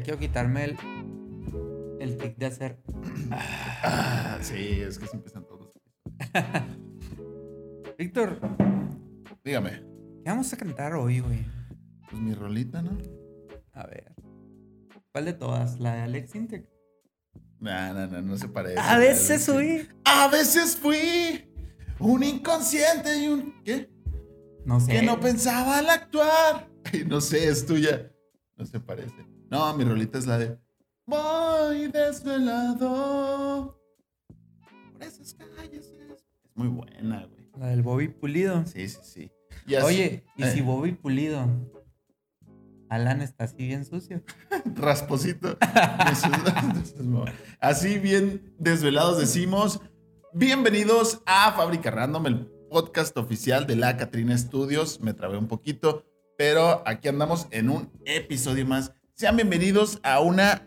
Ya quiero quitarme el, el tic de hacer. Ah, sí, es que siempre están todos. Víctor, Dígame. ¿qué vamos a cantar hoy, güey? Pues mi rolita, ¿no? A ver. ¿Cuál de todas? ¿La de Alex Intec? No, no, no, no se parece. A veces fui. A veces fui un inconsciente y un. ¿Qué? No sé. Que no pensaba al actuar. Ay, no sé, es tuya. No se parece. No, mi rolita es la de. Voy desvelado. Por esas calles. Es muy buena, güey. La del Bobby Pulido. Sí, sí, sí. Y así- Oye, ¿y eh, si Bobby Pulido? Alan está así bien sucio. rasposito. Así bien desvelados decimos, bienvenidos a Fábrica Random, el podcast oficial de la Catrina Studios. Me trabé un poquito, pero aquí andamos en un episodio más. Sean bienvenidos a una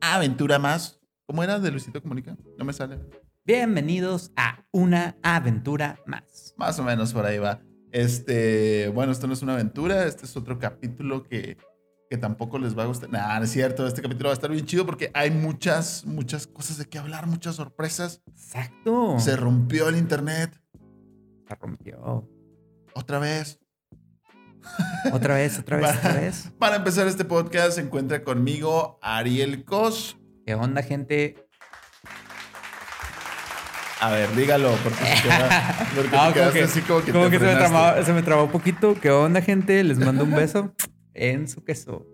aventura más. ¿Cómo era de Luisito Comunica? No me sale. Bienvenidos a una aventura más. Más o menos por ahí va. Este, bueno, esto no es una aventura, este es otro capítulo que, que tampoco les va a gustar. Nah, no es cierto, este capítulo va a estar bien chido porque hay muchas, muchas cosas de qué hablar, muchas sorpresas. Exacto. Se rompió el internet Se rompió. otra vez. Otra vez, otra vez, otra vez. Para empezar este podcast se encuentra conmigo Ariel Cos. ¿Qué onda, gente? A ver, dígalo, porque, te queda- porque No, como que, así como que como te que se, me trabó, se me trabó un poquito. ¿Qué onda, gente? Les mando un beso en su queso,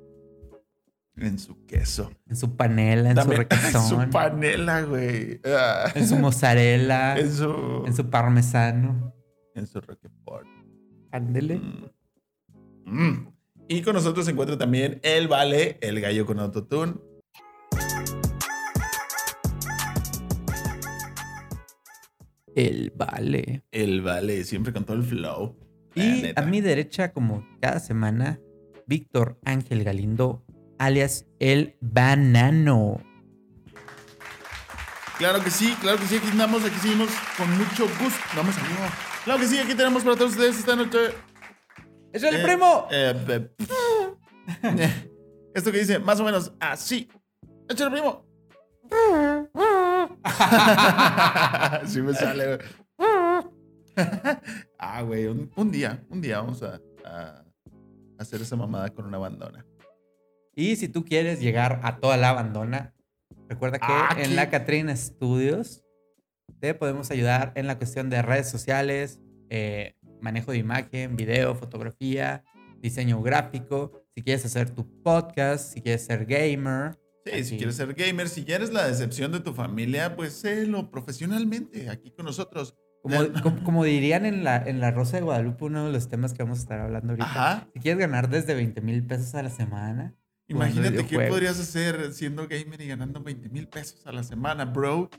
En su queso. en su panela, en También- su requesón, su panela, güey. Ah. en su mozzarella, En su... en su parmesano. En su Roquefort. Ándele. Mm. Mm. Y con nosotros se encuentra también el Vale, el gallo con autotune. El vale. El Vale, siempre con todo el flow. Y a mi derecha, como cada semana, Víctor Ángel Galindo, alias el banano. Claro que sí, claro que sí, aquí andamos, aquí seguimos con mucho gusto. Vamos amigo. Claro que sí, aquí tenemos para todos ustedes esta noche. ¡Es el eh, primo! eh, eh, esto que dice más o menos así. ¡Échale, primo! sí me sale, güey. ah, güey, un, un día, un día vamos a, a hacer esa mamada con una bandona. Y si tú quieres llegar a toda la abandona, recuerda que Ah, en la Catrina Studios te podemos ayudar en la cuestión de redes sociales, eh, manejo de imagen, video, fotografía, diseño gráfico. Si quieres hacer tu podcast, si quieres ser gamer. Sí, si quieres ser gamer, si ya eres la decepción de tu familia, pues sélo profesionalmente aquí con nosotros. Como, como, como dirían en la, en la Rosa de Guadalupe, uno de los temas que vamos a estar hablando ahorita. Ajá. Si quieres ganar desde 20 mil pesos a la semana. Imagínate qué podrías hacer siendo gamer y ganando 20 mil pesos a la semana, bro.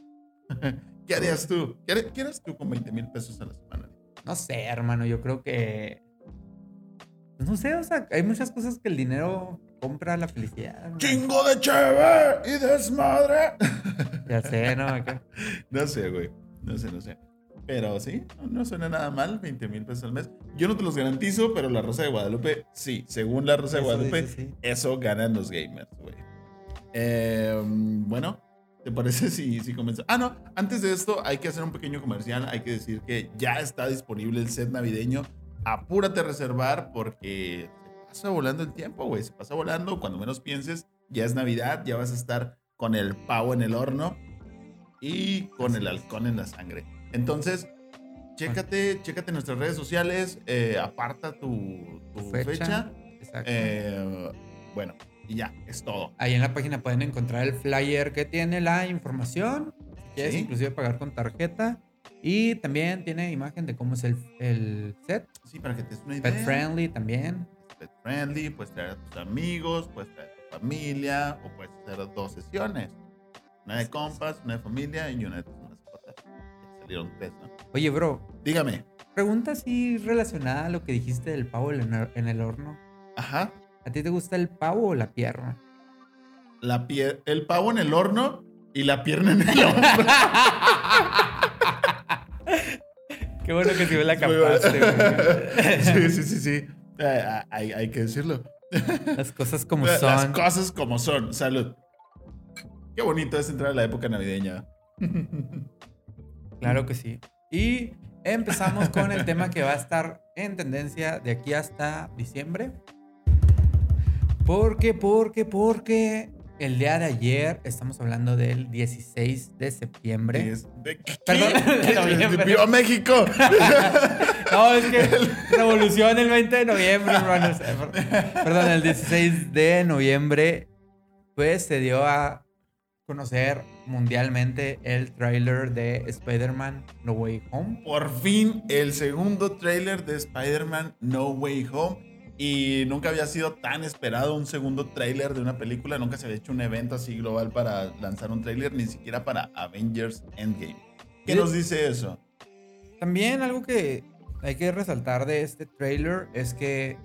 ¿Qué harías tú? ¿Qué, har- qué harías tú con 20 mil pesos a la semana? No sé, hermano, yo creo que. No sé, o sea, hay muchas cosas que el dinero compra la felicidad. ¿no? ¡Chingo de chévere y desmadre! Ya sé, ¿no? Acá. No sé, güey. No sé, no sé. Pero sí, no, no suena nada mal, 20 mil pesos al mes. Yo no te los garantizo, pero la Rosa de Guadalupe, sí. Según la Rosa de Eso Guadalupe, dice, sí. eso ganan los gamers, güey. Eh, bueno, ¿te parece si, si comenzamos? Ah, no, antes de esto hay que hacer un pequeño comercial. Hay que decir que ya está disponible el set navideño. Apúrate a reservar porque se pasa volando el tiempo, güey. Se pasa volando. Cuando menos pienses, ya es Navidad, ya vas a estar con el pavo en el horno y con el halcón en la sangre. Entonces, chécate, chécate nuestras redes sociales, eh, aparta tu, tu Fecha. fecha. Exacto. Eh, bueno, y ya, es todo. Ahí en la página pueden encontrar el flyer que tiene la información. Si quieres, Sí. inclusive pagar con tarjeta. Y también tiene imagen de cómo es el, el set. Sí, para que te des una idea. Pet friendly también. Pet friendly, puedes traer a tus amigos, puedes traer a tu familia, o puedes hacer dos sesiones. Una de compas, una de familia y una de tus mascotas. Salieron tres, ¿no? Oye, bro, Dígame. pregunta así relacionada a lo que dijiste del pavo en el horno. Ajá. ¿A ti te gusta el pavo o la pierna? La pie- el pavo en el horno y la pierna en el hombro. Qué bueno que sí me la capaste, güey. sí, sí, sí, sí. Eh, hay, hay que decirlo. Las cosas como Las son. cosas como son. Salud. Qué bonito es entrar a la época navideña. Claro que sí. Y empezamos con el tema que va a estar en tendencia de aquí hasta diciembre. ¿Por qué? Porque, porque el día de ayer, estamos hablando del 16 de septiembre. De-. Perdón, de noviembre. ¡Viva México! No, es que revolución el 20 de noviembre, hermanos. Perdón, el 16 de noviembre, pues se dio a conocer mundialmente el tráiler de Spider-Man No Way Home. Por fin, el segundo tráiler de Spider-Man No Way Home. Y nunca había sido tan esperado un segundo tráiler de una película. Nunca se había hecho un evento así global para lanzar un tráiler, ni siquiera para Avengers Endgame. ¿Qué nos dice eso? También algo que hay que resaltar de este tráiler es que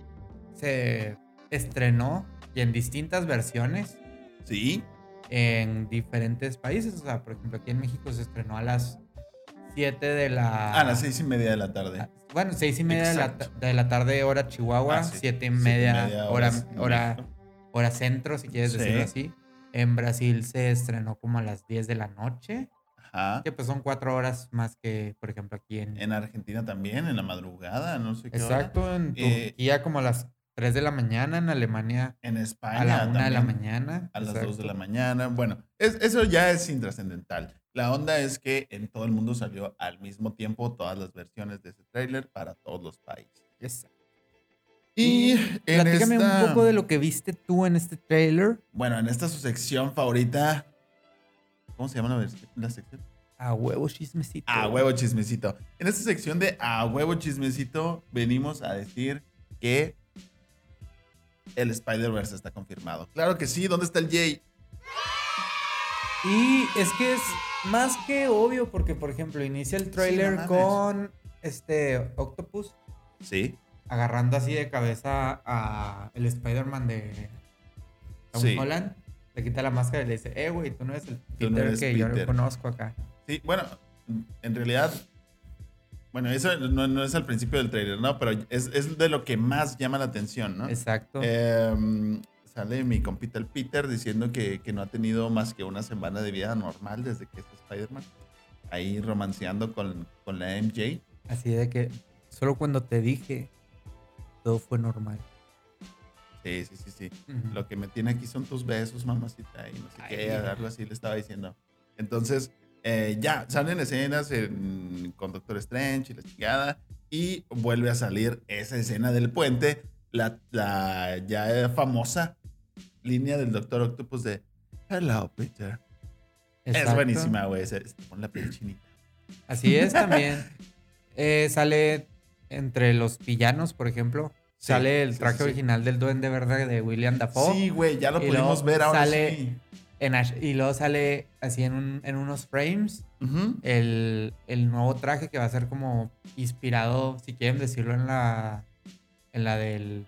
se estrenó y en distintas versiones Sí, en diferentes países. O sea, por ejemplo, aquí en México se estrenó a las 7 de la... a las seis y media de la tarde. Ah, Bueno, seis y media de la, Exacto. de la tarde, hora Chihuahua, Ah, sí. siete y media, media hora, hora, hora centro, si quieres Sí. decirlo así. En Brasil se estrenó como a las 10 de la noche, Ajá. que pues son cuatro horas más que, por ejemplo, aquí en... En Argentina también, en la madrugada, no sé qué hora. Exacto, en Eh, Turquía como a las 3 de la mañana, en Alemania En España. a la 1 de la mañana. A las 2 de exacto. la mañana. Bueno, es- eso ya es intrascendental. La onda es que en todo el mundo salió al mismo tiempo todas las versiones de ese tráiler para todos los países. Exacto. Y en Platícame esta, un poco de lo que viste tú en este trailer. Bueno, en esta su sección favorita. ¿Cómo se llama la, la sección? A huevo chismecito. A huevo chismecito. En esta sección de A huevo chismecito venimos a decir que el Spider-Verse está confirmado. Claro que sí, ¿dónde está el Jay? Y es que es más que obvio porque, por ejemplo, inicia el trailer mames. con este Octopus Sí. agarrando así de cabeza a el Spider-Man de Tom Sí. Holland. Le quita la máscara y le dice, eh, güey, tú no eres el no Peter eres que yo Peter". conozco acá. Sí, bueno, en realidad, bueno, eso no, no es al principio del trailer, ¿no? Pero es, es de lo que más llama la atención, ¿no? Exacto. Em, sale mi compita el Peter diciendo que, que no ha tenido más que una semana de vida normal desde que es Spider-Man. Ahí romanceando con, con la MJ. Así de que solo cuando te dije, todo fue normal. Sí, sí, sí, sí. Lo que me tiene aquí son tus besos, mamacita, y no sé Ay, qué, algo así le estaba diciendo. Entonces, eh, ya, salen escenas en- con Doctor Strange y la chingada, y vuelve a salir esa escena del puente, la, la ya famosa línea del Doctor Octopus de Hello, Peter. Es buenísima, güey, pone la piel chinita. Así es también. Eh, sale entre los villanos, por ejemplo. Sí, sale el sí, traje sí. original del Duende Verde de William Dafoe. Sí, güey, ya lo pudimos ver ahora sale- sí. En Ash- y luego sale así en, un- en unos frames el, el nuevo traje que va a ser como inspirado, si quieren decirlo, en la en la del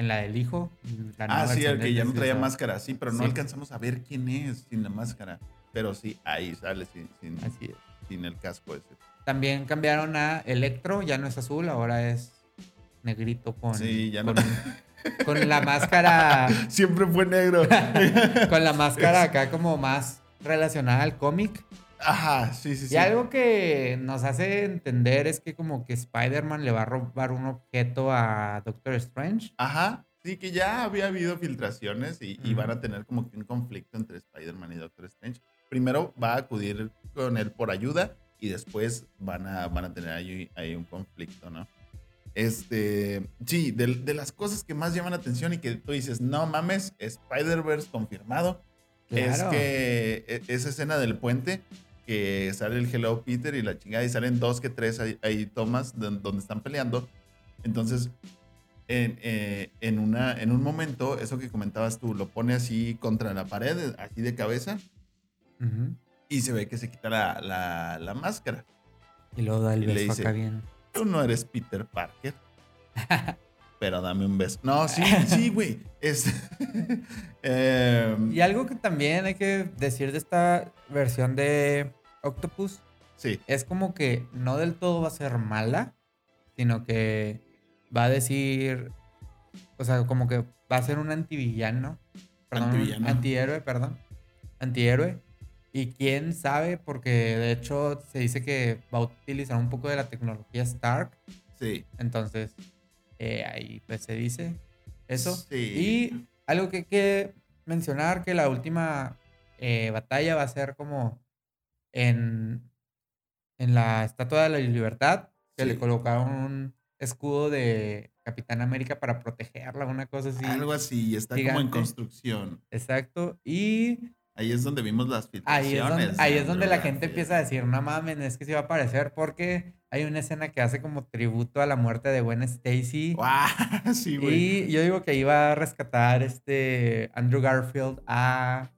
en la del hijo. la Ah, sí, el que ya no traía máscara, sí, pero no Sí. alcanzamos a ver quién es sin la máscara. Pero sí, ahí sale sin, sin, Así es. sin el casco ese. También cambiaron a Electro, ya no es azul, ahora es negrito con, Sí, ya no- con, con la máscara Siempre fue negro. con la máscara acá como más relacionada al cómic. Ajá, sí, sí, sí. Y algo que nos hace entender es que como que Spider-Man le va a robar un objeto a Doctor Strange. Ajá, sí, que ya había habido filtraciones y, y Ujú. van a tener como que un conflicto entre Spider-Man y Doctor Strange. Primero va a acudir con él por ayuda y después van a, van a tener ahí, ahí un conflicto, ¿no? Este, sí, de, de las cosas que más llaman la atención y que tú dices, no mames, Spider-Verse confirmado, es Claro. que e- esa escena del puente, que sale el Hello Peter y la chingada, y salen dos que tres ahí, ahí tomas don- donde están peleando. Entonces, en, eh, en, una, en un momento, eso que comentabas tú, lo pone así contra la pared, así de cabeza, Ujú. y se ve que se quita la, la- la máscara. Y luego da el Y le beso dice- acá bien. Tú no eres Peter Parker. pero dame un beso. No, sí, sí, güey. Es. em, Y algo que también hay que decir de esta versión de Octopus sí, es como que no del todo va a ser mala, sino que va a decir o sea, como que va a ser un antivillano. Perdón, Antivillano. antihéroe, perdón. Antihéroe. Y quién sabe, porque de hecho se dice que va a utilizar un poco de la tecnología Stark. Sí. Entonces, eh, ahí pues se dice eso. Sí. Y algo que hay que mencionar, que la última eh, batalla va a ser como en, en la Estatua de la Libertad, que Sí. le colocaron un escudo de Capitán América para protegerla, una cosa así. Algo así, está como en construcción. Exacto. Y Ahí es donde vimos las filtraciones. ahí es donde, ahí es donde la gente empieza a decir, no mames, es que sí va a aparecer porque hay una escena que hace como tributo a la muerte de Gwen Stacy. ¡Guau! Sí, güey. Y yo digo que iba a rescatar este Andrew Garfield a,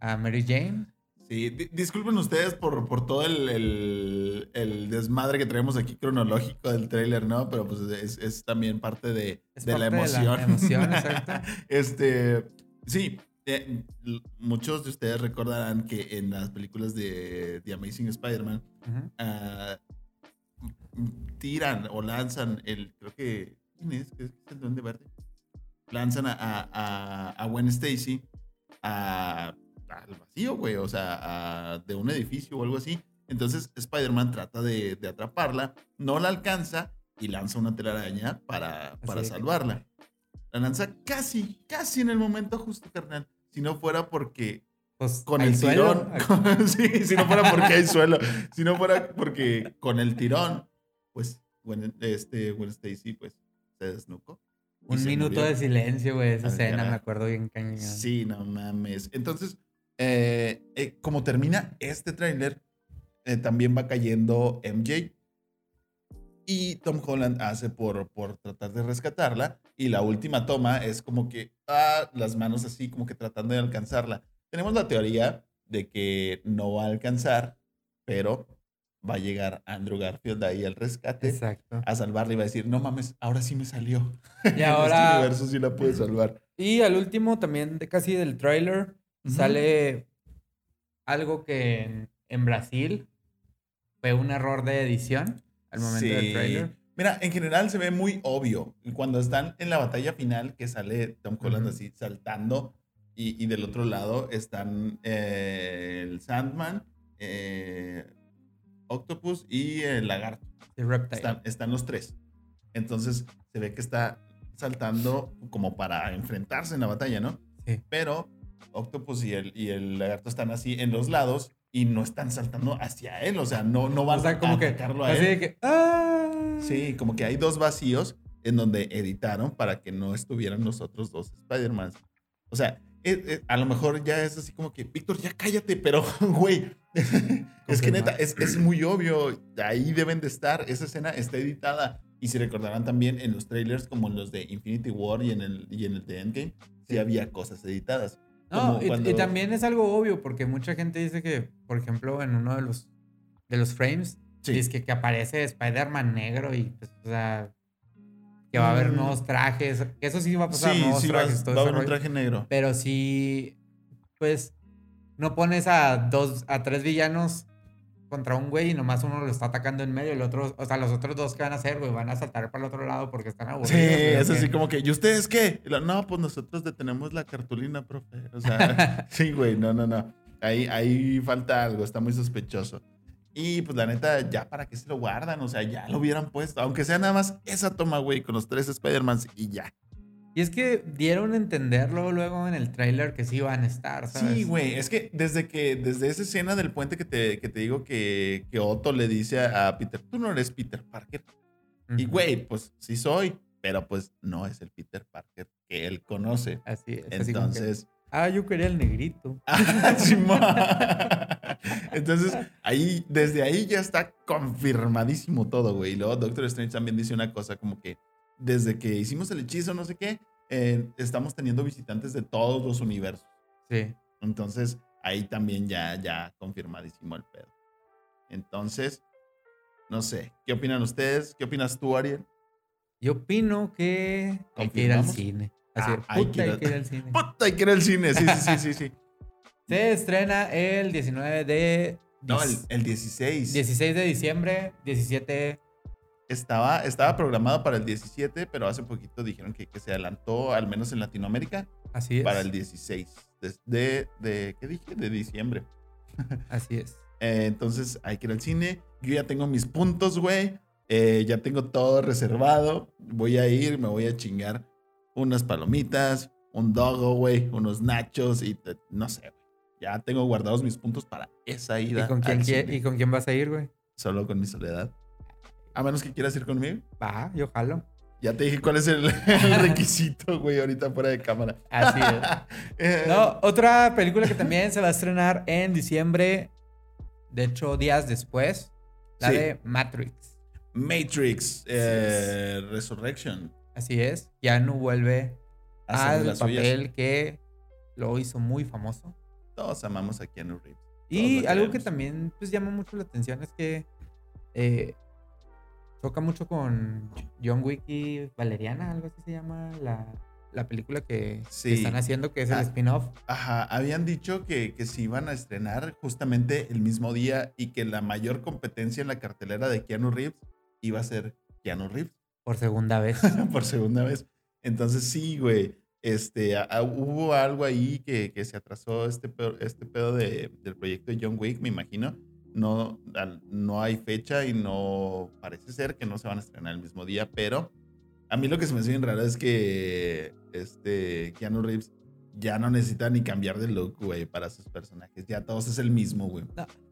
a Mary Jane. Sí, di- disculpen ustedes por, por todo el, el- el desmadre que traemos aquí cronológico del tráiler, ¿no? Pero pues es, es también parte de, Es de la parte de la emoción. emoción, exacto. este, sí, eh, muchos de ustedes recordarán que en las películas de The Amazing Spider-Man ah, tiran o lanzan el, creo que, ¿quién es? ¿Qué es el Duende Verde? Lanzan a, a, a, a Gwen Stacy a, al vacío, güey, o sea, a- de un edificio o algo así. Entonces Spider-Man trata de, de atraparla, no la alcanza y lanza una telaraña para, para salvarla. La lanza casi, casi en el momento justo, carnal. Si no fuera porque Pues con el tirón. sí, si no fuera porque hay suelo. Si no fuera porque con el tirón, pues, Gwen, este, Gwen Stacy, pues, se desnucó. Un se minuto murió. de silencio, güey. Esa escena, me acuerdo bien cañón. Sí, no mames. Entonces, eh, eh, como termina este tráiler, eh, también va cayendo MJ. Y Tom Holland hace por, por tratar de rescatarla. Y la última toma es como que, ah, las manos así, como que tratando de alcanzarla. Tenemos la teoría de que no va a alcanzar, pero va a llegar Andrew Garfield ahí al rescate Exacto. a salvarla y va a decir, no mames, ahora sí me salió. Y En este ahora, universo sí la pude salvar. y al último también de casi del tráiler, Ujú. sale algo que en, en Brasil fue un error de edición al momento del Sí. tráiler. Mira, en general se ve muy obvio. Cuando están en la batalla final, que sale Tom Holland Ujú. así saltando, y, y del otro lado están eh, el Sandman, eh, Octopus y el Lagarto. de Reptile. Están, están los tres. Entonces se ve que está saltando como para enfrentarse en la batalla, ¿no? Sí. Pero Octopus y el, y el Lagarto están así en los lados y no están saltando hacia él. O sea, no, no van O sea, como a que, atacarlo a así él. que, ¡ah! Sí, como que hay dos vacíos en donde editaron para que no estuvieran los otros dos Spider-Man. O sea, eh, eh, a lo mejor ya es así como que, Víctor, ya cállate, pero, güey, es que neta, es, es muy obvio, ahí deben de estar, esa escena está editada. Y si recordarán también en los trailers, como en los de Infinity War y en el, y en el de Endgame, sí había cosas editadas. No, y, también es algo obvio, porque mucha gente dice que, por ejemplo, en uno de los, de los frames, Sí. dice que, que aparece Spider-Man negro y, pues, o sea, que va a haber Mm. nuevos trajes, que eso sí va a pasar, Sí, nuevos sí, trajes, todo va a haber un traje negro. Pero sí, pues, no pones a dos, a tres villanos contra un güey y nomás uno lo está atacando en medio el otro, o sea, los otros dos, ¿qué van a hacer, güey? Van a saltar para el otro lado porque están aburridos. Sí, güey, ¿o es así como que, ¿y ustedes qué? Y lo, no, pues nosotros detenemos la cartulina, profe. O sea, sí, güey, no, no, no. Ahí, ahí falta algo, está muy sospechoso. Y pues la neta, ya para qué se lo guardan, o sea, ya lo hubieran puesto, aunque sea nada más esa toma, güey, con los tres Spider-Mans y ya. Y es que dieron a entenderlo luego en el tráiler que sí iban a estar, ¿sabes? Sí, güey, es que desde que, desde esa escena del puente que te, que te digo que, que Otto le dice a, Peter, tú no eres Peter Parker. Y Ujú. güey, pues sí soy, pero pues no es el Peter Parker que él conoce. Así es. así como que, Entonces, ah, yo quería el negrito. Ah. Entonces, ahí, desde ahí ya está confirmadísimo todo, güey. Y luego Doctor Strange también dice una cosa como que desde que hicimos el hechizo, no sé qué, eh, estamos teniendo visitantes de todos los universos. Sí. Entonces, ahí también ya, ya confirmadísimo el pedo. Entonces, no sé, ¿qué opinan ustedes? ¿Qué opinas tú, Ariel? Yo opino que hay que ir al cine. Así, Ah, hay puta, que ir hay que ir al cine. Puta, hay que ir al cine. Sí, sí, sí, sí, sí. Se estrena el 19 de... No, el, el 16. 16 de diciembre, 17 estaba, estaba programado para el 17, pero hace poquito dijeron que, que se adelantó, al menos en Latinoamérica, Así es. para el 16 de, de, ¿qué dije? De diciembre. Así es. Eh, entonces hay que ir al cine. Yo ya tengo mis puntos, güey. Eh, ya tengo todo reservado. Voy a ir, me voy a chingar unas palomitas, un dogo, güey, unos nachos y te- no sé, güey. Ya tengo guardados mis puntos para esa ¿Y ida. con, quién, al quie- cine. ¿Y con quién vas a ir, güey? Solo con mi soledad. A menos que quieras ir conmigo. Va, yo jalo. Ya te dije cuál es el, el requisito, güey, ahorita fuera de cámara. Así es. Eh, No, otra película que también se va a estrenar en diciembre, de hecho, días después, la Sí. de Matrix. Matrix eh, Resurrection. Así es, Keanu vuelve Hacen de al las suyas. papel que lo hizo muy famoso. Todos amamos a Keanu Reeves. Y algo que también pues, llama mucho la atención es que eh, choca mucho con John Wick y Valeriana, algo así se llama la, la película que, que Sí. están haciendo, que es el Ah. spin-off. Ajá, habían dicho que, que se iban a estrenar justamente el mismo día y que la mayor competencia en la cartelera de Keanu Reeves iba a ser Keanu Reeves Por segunda vez. por segunda vez. Entonces sí, güey. Este, a- a- hubo algo ahí que, que se atrasó este pedo, este pedo de, del proyecto de John Wick, me imagino. No, no hay fecha y no parece ser que no se van a estrenar el mismo día, pero a mí lo que se me hace bien raro es que este Keanu Reeves ya no necesita ni cambiar de look, güey, para sus personajes. Ya todos es el mismo, güey.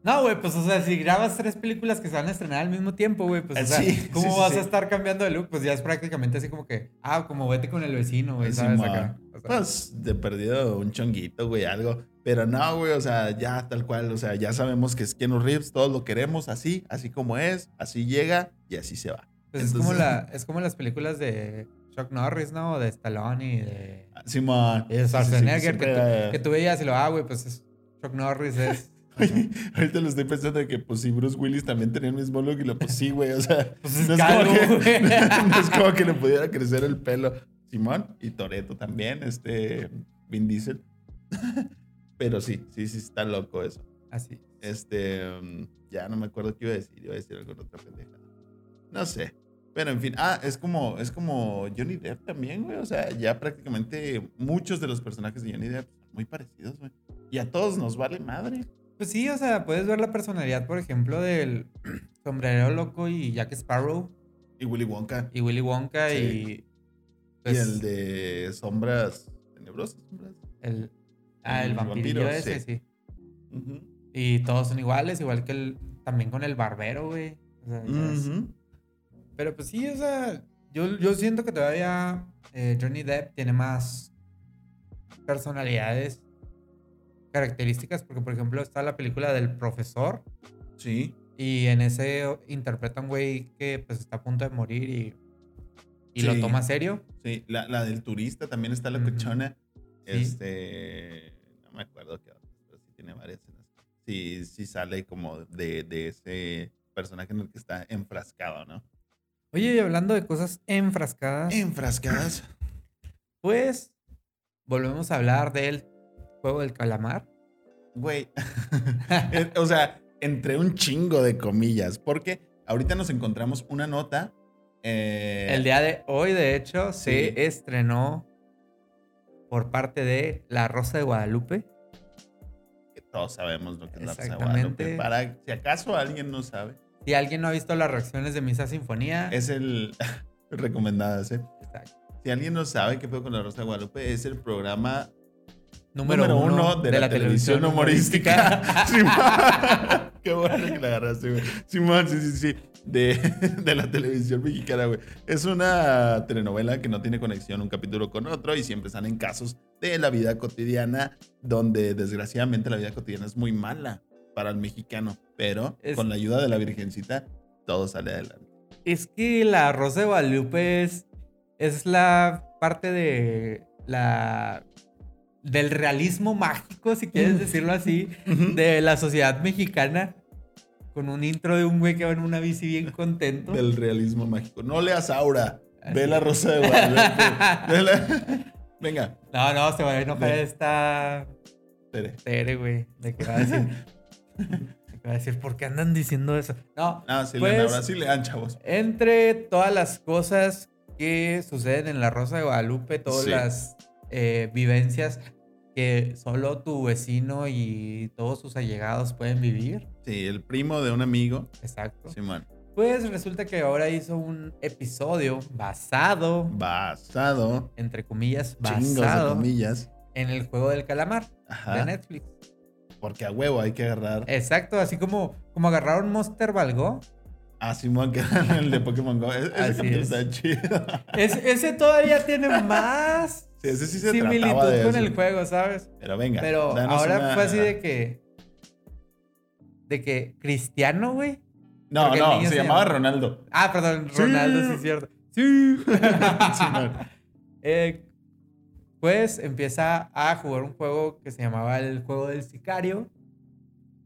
No, güey, pues o sea, si grabas tres películas que se van a estrenar al mismo tiempo, güey, pues o sea, Sí, ¿cómo sí, sí, vas a estar cambiando de look? Pues ya es prácticamente así como que, ah, como vete con el vecino, güey, ¿sabes? Acá. O sea, Pues de perdido un chonguito, güey, algo. Pero no, güey, o sea, ya tal cual, o sea, ya sabemos que es Keanu Reeves, todos lo queremos así, así como es, así llega y así se va. pues es, como la, es como las películas de Chuck Norris, ¿no? De Stallone y de, Simón. y de Sí, sí, sí, Schwarzenegger, que, tú, que tú veías y lo, ah, güey, pues es, Chuck Norris es... Oye, ahorita lo estoy pensando de que, pues, si Bruce Willis también tenía el mismo look, y lo, pues sí, güey, o sea, Pues es no, es como que, no es como que le pudiera crecer el pelo. Simón y Toreto también, este, Vin Diesel. Pero sí, sí, sí, está loco eso. Así. Este, um, ya no me acuerdo qué iba a decir, iba a decir alguna otra pendeja. No sé. Pero en fin, ah, es como, es como Johnny Depp también, güey. O sea, ya prácticamente muchos de los personajes de Johnny Depp son muy parecidos, güey. Y a todos nos vale madre. Pues sí, o sea, puedes ver la personalidad, por ejemplo, del sombrero loco y Jack Sparrow Y Willy Wonka. y Willy Wonka Sí. y... Y pues, el de sombras tenebrosas. sombras. el, ah, el vampiro, ese, sí. Y todos son iguales, igual que el, también con el barbero, güey. O sea, Ujú. Pero pues sí, o sea, yo, yo siento que todavía eh, Johnny Depp tiene más personalidades, características, porque por ejemplo está la película del profesor Sí. y en ese interpreta un güey que pues está a punto de morir y, y lo Sí. toma serio. Sí, la, la del turista también está la cochona. Sí. Este. No me acuerdo qué otra, pero sí tiene varias escenas. Sí, sí sale como de, de ese personaje en el que está enfrascado, ¿no? Oye, y hablando de cosas enfrascadas, Enfrascadas. pues volvemos a hablar del juego del calamar. Güey. O sea, entre un chingo de comillas. Porque ahorita nos encontramos una nota. eh, El día de hoy, de hecho, Sí. se estrenó por parte de La Rosa de Guadalupe. que todos sabemos lo que es la Rosa de. Guadalupe. Para si acaso alguien no sabe, Si alguien no ha visto las reacciones de Misa Sinfonía, es el. recomendadas, ¿eh? exacto. Si alguien no sabe qué fue con la Rosa de Guadalupe, es el programa número, uno, de, la, televisión, humorística. Qué bueno que la agarraste, güey. Simón, sí, sí, sí. De, de la televisión mexicana, güey. Es una telenovela que no tiene conexión un capítulo con otro y siempre salen casos de la vida cotidiana, donde desgraciadamente la vida cotidiana es muy mala para el mexicano. Pero Es- con la ayuda de la Virgencita, todo sale adelante. es que La Rosa de Guadalupe es, es la parte de la del realismo mágico, si quieres decirlo así, de la sociedad mexicana. Con un intro de un güey que va en una bici bien contento. Del realismo mágico. No leas Aura. Así Ve la. Rosa de Guadalupe. La- Venga, No, no, se va a enojar esta Tere. Tere, güey. De que va a decir. A decir, ¿por qué andan diciendo eso? No, Ah, sí, Pues- ahora sí lean, chavos. entre todas las cosas que suceden en la Rosa de Guadalupe, todas Sí. las eh, vivencias que solo tu vecino y todos sus allegados pueden vivir. Sí, el primo de un amigo. Exacto. Simón. Pues resulta que ahora hizo un episodio basado, Basado. entre comillas, Chingos de basado comillas. en el juego del calamar de. Netflix. Porque a huevo hay que agarrar Exacto, así como, como agarraron Monster Valgo. a Simón, que era el de Pokémon Go. E- Ese Así es. está chido. Es- ese todavía tiene más Sí, ese sí se similitud de con eso. el juego, ¿sabes? Pero venga. Pero danos ahora una- fue así de que. De que Cristiano, güey. No, porque el no, niño se se llamaba llama- Ronaldo. Ah, perdón. Ronaldo, sí es cierto. Sí. Simón. Eh, pues empieza a jugar un juego que se llamaba el juego del sicario.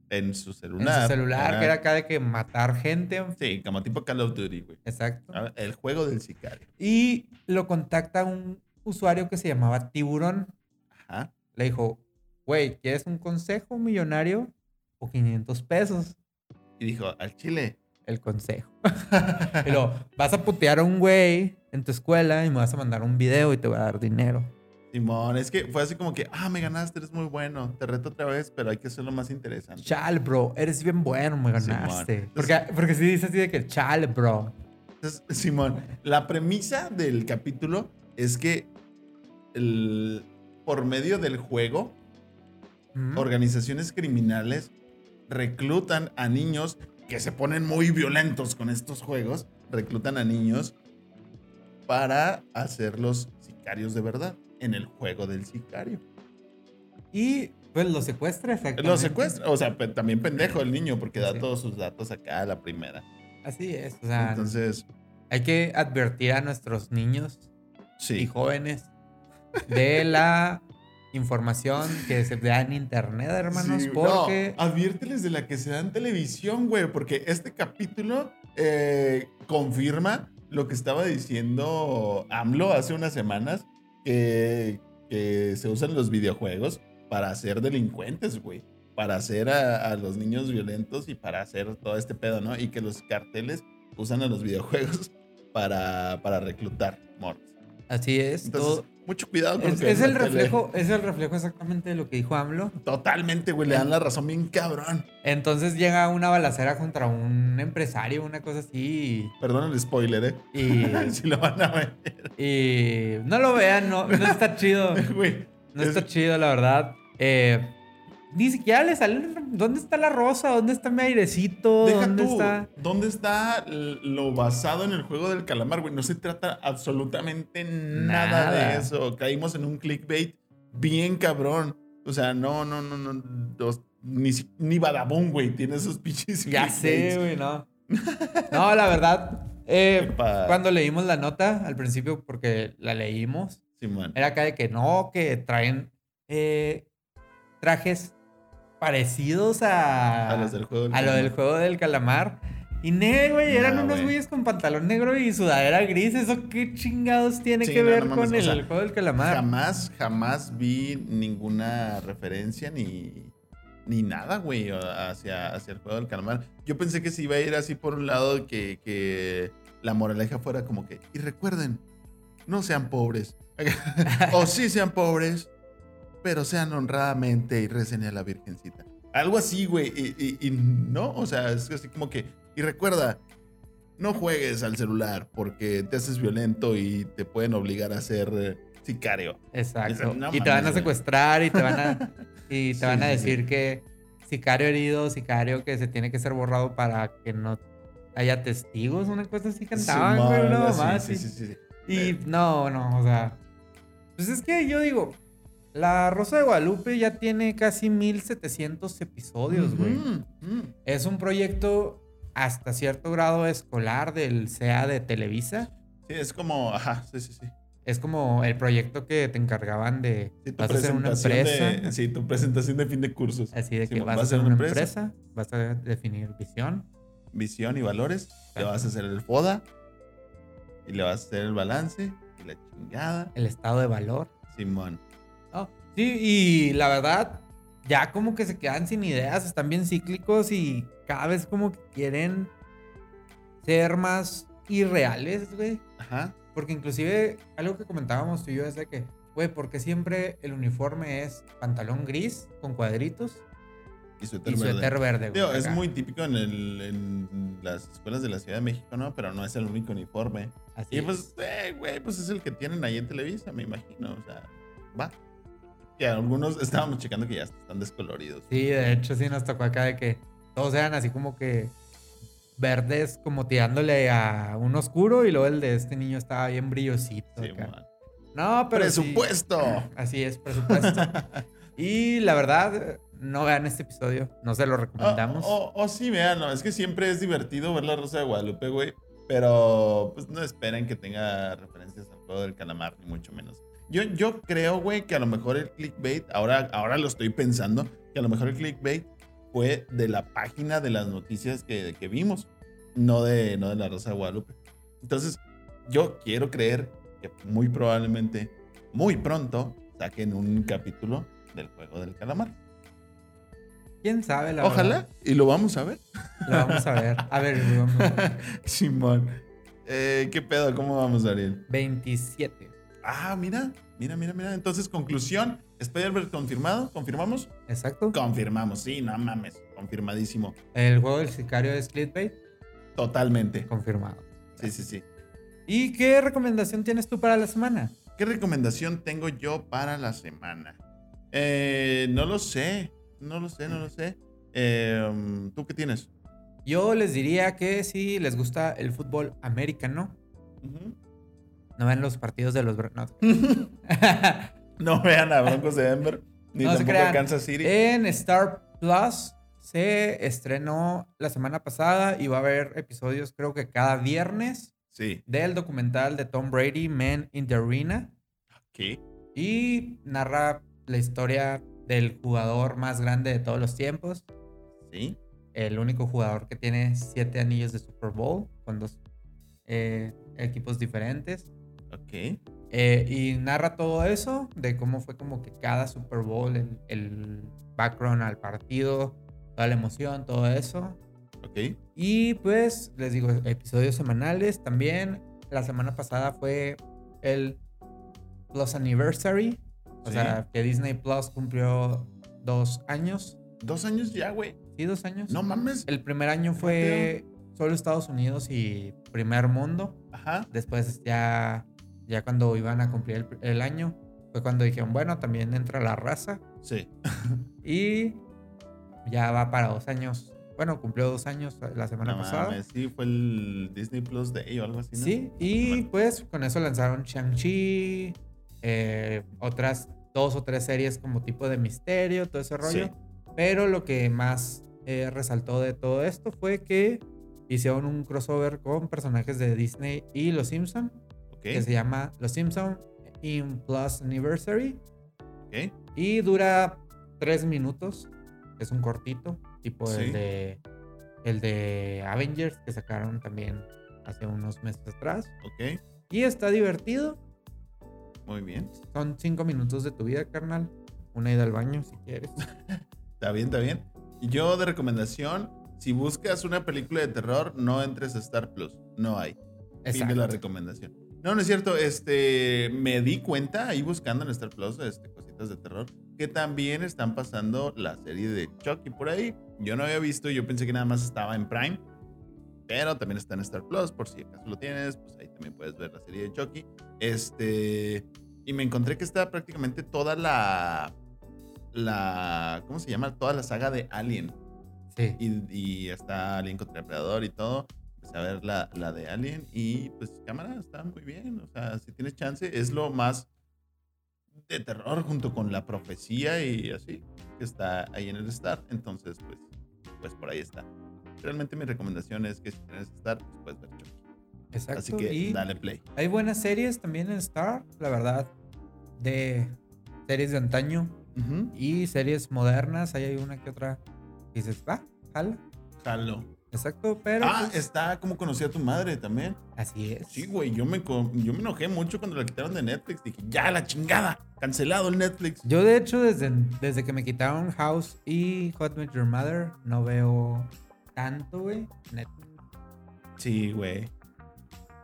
En su En celular. su celular, que era acá de que matar gente. Sí, como tipo Call of Duty, güey. Exacto. Ah, El juego del sicario. Y lo contacta un usuario que se llamaba Tiburón. Ajá. Le dijo, güey, ¿quieres un consejo millonario o 500 pesos? Y dijo, al chile. El consejo. luego, vas a putear a un güey en tu escuela y me vas a mandar un video y te voy a dar dinero. Simón, es que fue así como que, ah, me ganaste, eres muy bueno. Te reto otra vez, pero hay que hacerlo más interesante. Chal, bro, eres bien bueno, me ganaste. Porque, porque sí dice así de que chal, bro. Entonces, Simón, la premisa del capítulo es que el- por medio del juego, organizaciones criminales reclutan a niños que se ponen muy violentos con estos juegos, reclutan a niños para hacerlos sicarios de verdad en el juego del sicario. Y pues lo secuestra, exactamente. Lo secuestra, o sea, también pendejo el niño porque da Sí. todos sus datos acá a la primera. Así es. O sea, Entonces, hay que advertir a nuestros niños y sí. jóvenes de la información que se da en internet, hermanos, Sí, porque no, adviérteles de la que se da en televisión, güey, porque este capítulo eh, confirma lo que estaba diciendo AMLO hace unas semanas, que, se usan los videojuegos para hacer delincuentes, güey, para hacer a, a los niños violentos y para hacer todo este pedo, ¿no? Y que los carteles usan a los videojuegos para, para reclutar morros. Así es. Entonces, todo- mucho cuidado con es, lo que es el tele. reflejo, es el reflejo exactamente de lo que dijo AMLO. Totalmente, güey, le dan la razón bien cabrón. Entonces llega una balacera contra un empresario, una cosa así, Perdón el spoiler, y, y, si lo van a ver. y no lo vean, no, no está chido. Güey, No es- está chido, la verdad. Eh, ni siquiera le sale. ¿Dónde está la rosa? ¿Dónde está mi airecito? deja ¿Dónde tú. está? ¿Dónde está lo basado en el juego del calamar, güey? No se trata absolutamente nada, Nada. de eso. Caímos en un clickbait bien cabrón. O sea, no, no, no, no. los- ni, ni Badabun, güey, tiene esos pinches Ya sé, güey, no. No, la verdad. eh, cuando leímos la nota al principio, porque la leímos, Simón. era acá de que no, que traen eh, trajes parecidos a, A los del juego del a lo del juego del calamar. Y ne, güey, eran No, unos güey. güeyes con pantalón negro y sudadera gris. ¿Eso qué chingados tiene Sí, que no, ver no mames, con el sea, juego del calamar? Jamás, jamás vi ninguna referencia ni, ni nada, güey, hacia, hacia el juego del calamar. Yo pensé que se iba a ir así por un lado que, que la moraleja fuera como que, y recuerden, no sean pobres. o sí sean pobres, pero sean honradamente y recen a la Virgencita. Algo así, güey. Y, y- y no, o sea, es así como que, y recuerda, no juegues al celular porque te haces violento y te pueden obligar a ser eh, sicario. Exacto. No y te van a secuestrar y te van a, y te Sí, van a sí, sí. decir que sicario herido, sicario que se tiene que ser borrado para que no haya testigos, una cosa así cantaban, Simón, güey, no más. sí, y- sí, sí, sí. Y no, no, o sea. Pues es que yo digo, La Rosa de Guadalupe ya tiene casi 1700 episodios, güey. Es un proyecto hasta cierto grado escolar del CEA de Televisa. Sí, es como, ajá, sí, sí, sí. Es como el proyecto que te encargaban de Sí, vas a hacer una empresa. de- sí, tu presentación de fin de cursos. Así de que vas a hacer una empresa, vas a definir visión. Visión y valores. Le vas a hacer el FODA. Y le vas a hacer el balance. Y la chingada. el estado de valor. Simón. No, Sí, y la verdad, ya como que se quedan sin ideas, están bien cíclicos y cada vez como que quieren ser más irreales, güey. Ajá. Porque inclusive algo que comentábamos tú y yo es de que, güey, ¿por qué siempre el uniforme es pantalón gris con cuadritos Y suéter y verde. suéter verde? Digo, es muy típico en, el, en las escuelas de la Ciudad de México, ¿no? Pero no es el único uniforme. Así Y es. pues, eh, güey, pues es el que tienen ahí en Televisa, me imagino. O sea, va. Y algunos estábamos checando que ya están descoloridos. Sí, de hecho sí nos tocó acá de que todos eran así como que verdes como tirándole a un oscuro y luego el de este niño estaba bien brillosito. Sí, acá. man. No, pero sí. ¡Presupuesto! Así es, presupuesto. y la verdad, no vean este episodio, no se lo O recomendamos. o- o sí, vean, no, es que siempre es divertido ver la Rosa de Guadalupe, güey. Pero pues no esperen que tenga referencias al juego del calamar, ni mucho menos. Yo, yo creo, güey, que a lo mejor el clickbait, ahora, ahora lo estoy pensando, que a lo mejor el clickbait fue de la página de las noticias que, que vimos, no de, no de la Rosa de Guadalupe. Entonces, yo quiero creer que muy probablemente, muy pronto, saquen un capítulo del juego del calamar. ¿Quién sabe? La Ojalá, verdad? y lo vamos a ver. Lo vamos a ver. A ver, vamos. Simón. Eh, ¿Qué pedo? ¿Cómo vamos, Ariel? 27. Ah, mira, mira, mira, mira. Entonces, conclusión. Spider-Man confirmado. ¿Confirmamos? Exacto. Confirmamos, sí, no mames. Confirmadísimo. El juego del sicario es Clickbait, Totalmente. confirmado. Sí, sí, sí. ¿Y qué recomendación tienes tú para la semana? ¿Qué recomendación tengo yo para la semana? Eh, no lo sé. No lo sé, no lo sé. Eh, ¿Tú qué tienes? Yo les diría que si les gusta el fútbol americano, no ven los partidos de los... Bro- No. no vean a Broncos de Denver. Ni No tampoco a. Kansas City. En Star Plus se estrenó la semana pasada y va a haber episodios creo que cada viernes Sí. del documental de Tom Brady, Men in the Arena, ¿Qué? y narra la historia del jugador más grande de todos los tiempos, Sí. el único jugador que tiene siete anillos de Super Bowl con dos eh, equipos diferentes. Ok. Eh, y narra todo eso, de cómo fue como que cada Super Bowl, el, el background al partido, toda la emoción, todo eso. Ok. Y pues les digo, episodios semanales también. La semana pasada fue el Plus Anniversary, o Sí. sea, que Disney Plus cumplió dos años. Dos años ya, güey. Sí, dos años. No mames. El primer año fue solo Estados Unidos y primer mundo. Ajá. Después ya, ya cuando iban a cumplir el, el año, fue cuando dijeron, bueno, también entra la raza. Sí. Y ya va para dos años. Bueno, cumplió dos años la semana No pasada. mames, sí, fue el Disney Plus Day o algo así, ¿no? Sí, y Bueno. pues con eso lanzaron Shang-Chi, eh, otras dos o tres series como tipo de misterio, todo ese rollo. Sí. Pero lo que más eh, resaltó de todo esto fue que hicieron un crossover con personajes de Disney y Los Simpson Que se llama Los Simpson in Plus Anniversary y dura tres minutos. Es un cortito, tipo Sí. el de el de Avengers que sacaron también hace unos meses atrás. Ok. Y está divertido. Muy bien. Son cinco minutos de tu vida, carnal. Una ida al baño si quieres. Está bien, está bien. Yo de recomendación, si buscas una película de terror, no entres a Star Plus. No hay. Fin de la Exacto. recomendación. No, no es cierto. Este, me di cuenta ahí buscando en Star Plus este, cositas de terror que también están pasando la serie de Chucky por ahí. Yo no había visto, yo pensé que nada más estaba en Prime, pero también está en Star Plus por si acaso lo tienes, pues ahí también puedes ver la serie de Chucky. Este, y me encontré que está prácticamente toda la la ¿cómo se llama? Toda la saga de Alien. Sí. Y, y está Alien contra Depredador y todo. A ver la, la de Alien y pues cámara, está muy bien. O sea, si tienes chance, es lo más de terror junto con la profecía y así, que está ahí en el Star. Entonces, pues, pues por ahí está. Realmente mi recomendación es que si tienes Star, pues puedes ver Chucky. Exacto. Así que y dale play. hay buenas series también en Star, la verdad. De series de antaño Ujú. y series modernas. Ahí hay una que otra que dices, va, jala. Jalo. Exacto, pero. Ah, pues, está como conocí a tu madre también. así es. Sí, güey, yo me, yo me enojé mucho cuando la quitaron de Netflix. Dije, ya, la chingada, cancelado el Netflix. Yo, de hecho, desde, desde que me quitaron House y Hot Met Your Mother, no veo tanto, güey. Net- Sí, güey.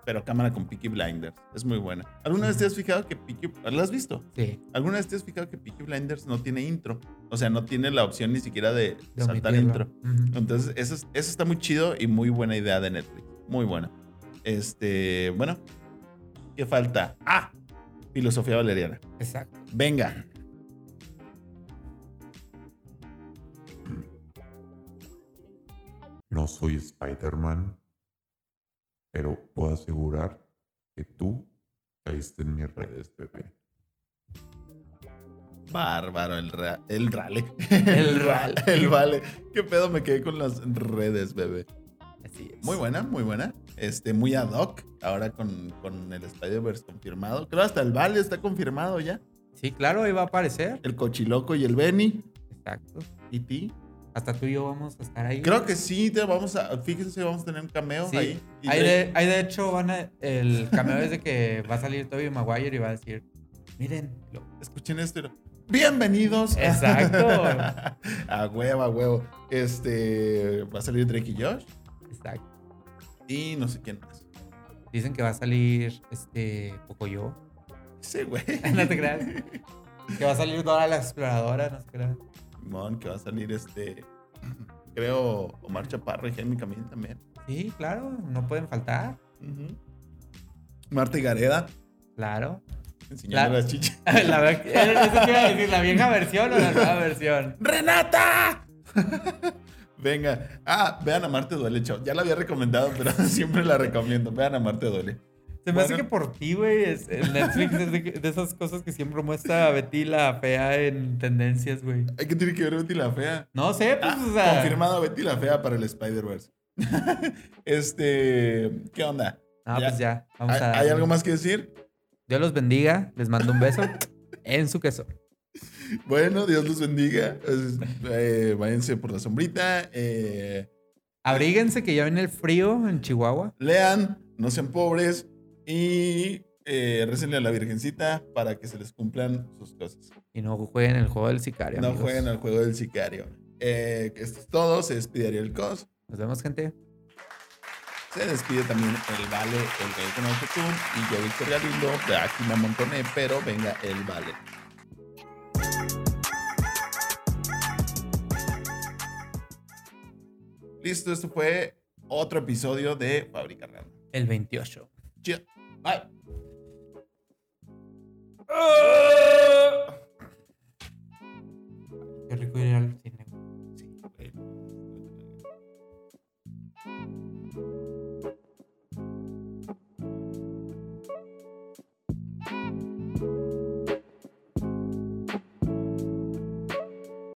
Pero cámara con Peaky Blinders. Es muy buena. ¿Alguna vez te has fijado que Peaky... ¿La has visto? Sí, ¿Alguna vez te has fijado que Peaky Blinders no tiene intro? O sea, no tiene la opción ni siquiera de, de saltar omitirlo. intro. Entonces, eso, es- eso está muy chido y muy buena idea de Netflix. Muy buena. Este, bueno. ¿Qué falta? Ah, filosofía valeriana. Exacto. Venga. No soy Spider-Man, pero puedo asegurar que tú caíste en mis redes, bebé. Bárbaro, el, ra- el rale. El rale. El vale. ¿Qué pedo me quedé con las redes, bebé? Así es. Muy buena, muy buena. Este, muy ad hoc. Ahora con, con el Spider-Verse confirmado. Creo hasta el Vale está confirmado ya. Sí, claro, ahí va a aparecer. El Cochiloco y el Benny. Exacto. ¿Y ti? Hasta tú y yo vamos a estar ahí. Creo que sí, te vamos a. Fíjense, vamos a tener un cameo Sí. ahí. Ahí de, ahí de hecho van a, el cameo es de que va a salir Tobey Maguire y va a decir, miren, lo- Escuchen esto. y lo- Bienvenidos. Exacto. a huevo, a huevo. Este. Va a salir Drake y Josh. exacto. Y no sé quién más. Dicen que va a salir este Pocoyo. Sí, güey. no te creas. Que va a salir Dora la exploradora, no se crean. Que va a salir este. Creo Omar Chaparro y Jaime Camín también. Sí, claro, no pueden faltar. Ujú. Marta y Gareda. Claro. Enseñando La- las chichas. La, ve- eso iba a decir, ¿la vieja versión o la nueva versión? ¡Renata! Venga. Ah, vean a Marte Duele, chao. Ya la había recomendado, pero siempre la recomiendo. Vean a Marte Duele. Se me hace que por ti, güey, el Netflix es de, de esas cosas que siempre muestra a Betty la fea en tendencias, güey. Hay que tiene que ver Betty la Fea. No sé, pues, Ah, o sea. confirmada Betty la Fea para el Spider-Verse. este. ¿Qué onda? Ah, Ya. pues ya. Vamos ¿Hay, a. hay algo más que decir? Dios los bendiga. Les mando un beso en su queso. Bueno, Dios los bendiga. Eh, váyanse por la sombrita. eh, Abríguense que ya viene el frío en Chihuahua. lean, no sean pobres y eh, récenle a la Virgencita para que se les cumplan sus cosas. Y no jueguen el juego del sicario. No amigos. jueguen al juego del sicario. Eh, esto es todo. Se despide Ariel Cos. Nos vemos, gente. Se despide también el Vale, el Gay con Autotune y yo, Víctor Galindo. De aquí me amontoné, pero venga el Vale. Listo, esto fue otro episodio de Fábrica Random. El 28. Chido. Bye. Qué rico ir al